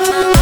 Bye.